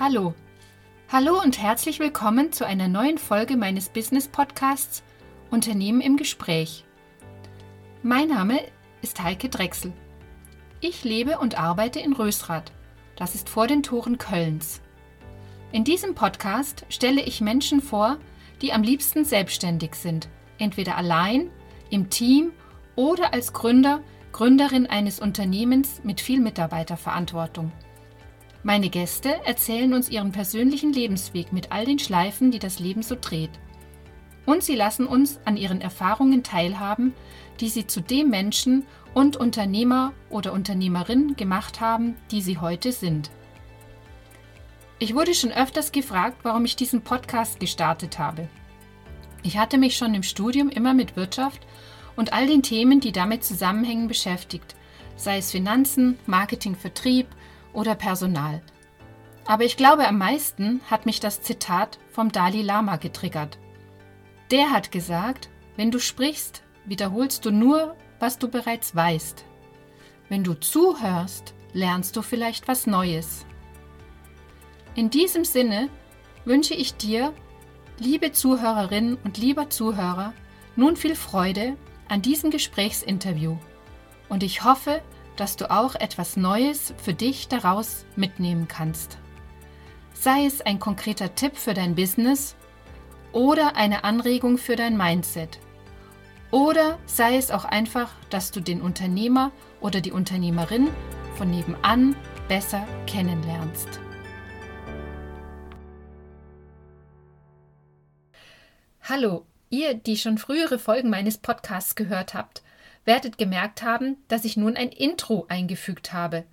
Hallo. Hallo und herzlich willkommen zu einer neuen Folge meines Business Podcasts Unternehmen im Gespräch. Mein Name ist Heike Drechsel. Ich lebe und arbeite in Rösrath. Das ist vor den Toren Kölns. In diesem Podcast stelle ich Menschen vor, die am liebsten selbstständig sind, entweder allein, im Team oder als Gründer, Gründerin eines Unternehmens mit viel Mitarbeiterverantwortung. Meine Gäste erzählen uns ihren persönlichen Lebensweg mit all den Schleifen, die das Leben so dreht. Und sie lassen uns an ihren Erfahrungen teilhaben, die sie zu dem Menschen und Unternehmer oder Unternehmerin gemacht haben, die sie heute sind. Ich wurde schon öfters gefragt, warum ich diesen Podcast gestartet habe. Ich hatte mich schon im Studium immer mit Wirtschaft und all den Themen, die damit zusammenhängen, beschäftigt, sei es Finanzen, Marketing, Vertrieb oder Personal. Aber ich glaube, am meisten hat mich das Zitat vom Dalai Lama getriggert. Der hat gesagt, wenn du sprichst, wiederholst du nur, was du bereits weißt. Wenn du zuhörst, lernst du vielleicht was Neues. In diesem Sinne wünsche ich dir, liebe Zuhörerin und lieber Zuhörer, nun viel Freude an diesem Gesprächsinterview und ich hoffe, dass du auch etwas Neues für dich daraus mitnehmen kannst. Sei es ein konkreter Tipp für dein Business oder eine Anregung für dein Mindset. Oder sei es auch einfach, dass du den Unternehmer oder die Unternehmerin von nebenan besser kennenlernst. Hallo, ihr, die schon frühere Folgen meines Podcasts gehört habt, werdet gemerkt haben, dass ich nun ein Intro eingefügt habe.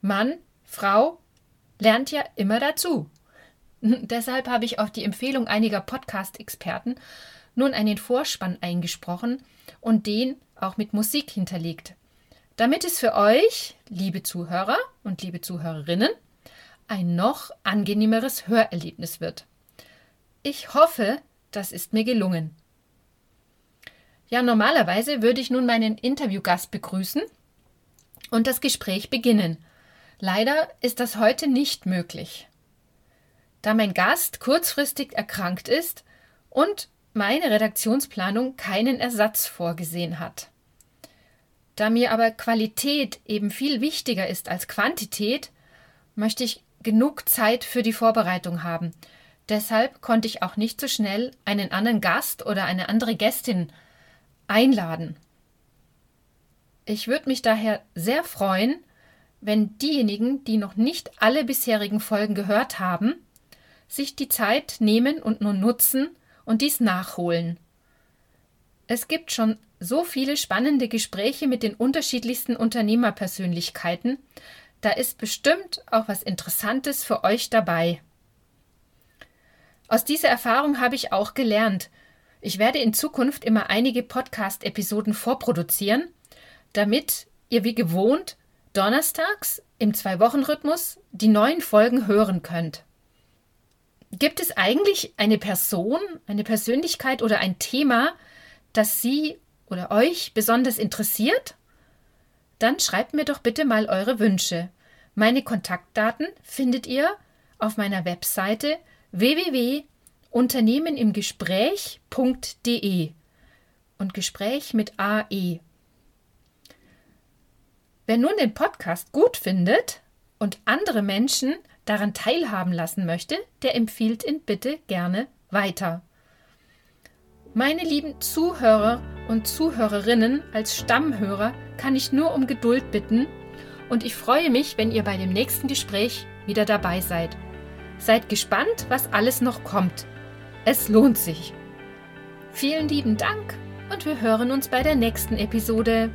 Mann, Frau lernt ja immer dazu. Deshalb habe ich auf die Empfehlung einiger Podcast-Experten nun einen Vorspann eingesprochen und den auch mit Musik hinterlegt, damit es für euch, liebe Zuhörer und liebe Zuhörerinnen, ein noch angenehmeres Hörerlebnis wird. Ich hoffe, das ist mir gelungen. Ja, normalerweise würde ich nun meinen Interviewgast begrüßen und das Gespräch beginnen. Leider ist das heute nicht möglich. Da mein Gast kurzfristig erkrankt ist und meine Redaktionsplanung keinen Ersatz vorgesehen hat. Da mir aber Qualität eben viel wichtiger ist als Quantität, möchte ich genug Zeit für die Vorbereitung haben Deshalb konnte ich auch nicht so schnell einen anderen Gast oder eine andere Gästin einladen. Ich würde mich daher sehr freuen, wenn diejenigen, die noch nicht alle bisherigen Folgen gehört haben, sich die Zeit nehmen und nur nutzen und dies nachholen. Es gibt schon so viele spannende Gespräche mit den unterschiedlichsten Unternehmerpersönlichkeiten, da ist bestimmt auch was Interessantes für euch dabei. Aus dieser Erfahrung habe ich auch gelernt. Ich werde in Zukunft immer einige Podcast-Episoden vorproduzieren, damit ihr wie gewohnt donnerstags im Zwei-Wochen-Rhythmus die neuen Folgen hören könnt. Gibt es eigentlich eine Person, eine Persönlichkeit oder ein Thema, das Sie oder euch besonders interessiert? Dann schreibt mir doch bitte mal eure Wünsche. Meine Kontaktdaten findet ihr auf meiner Webseite www.unternehmenimgespräch.de und Gespräch mit AE. Wer nun den Podcast gut findet und andere Menschen daran teilhaben lassen möchte, der empfiehlt ihn bitte gerne weiter. Meine lieben Zuhörer und Zuhörerinnen als Stammhörer kann ich nur um Geduld bitten und ich freue mich, wenn ihr bei dem nächsten Gespräch wieder dabei seid. Seid gespannt, was alles noch kommt. Es lohnt sich. Vielen lieben Dank und wir hören uns bei der nächsten Episode.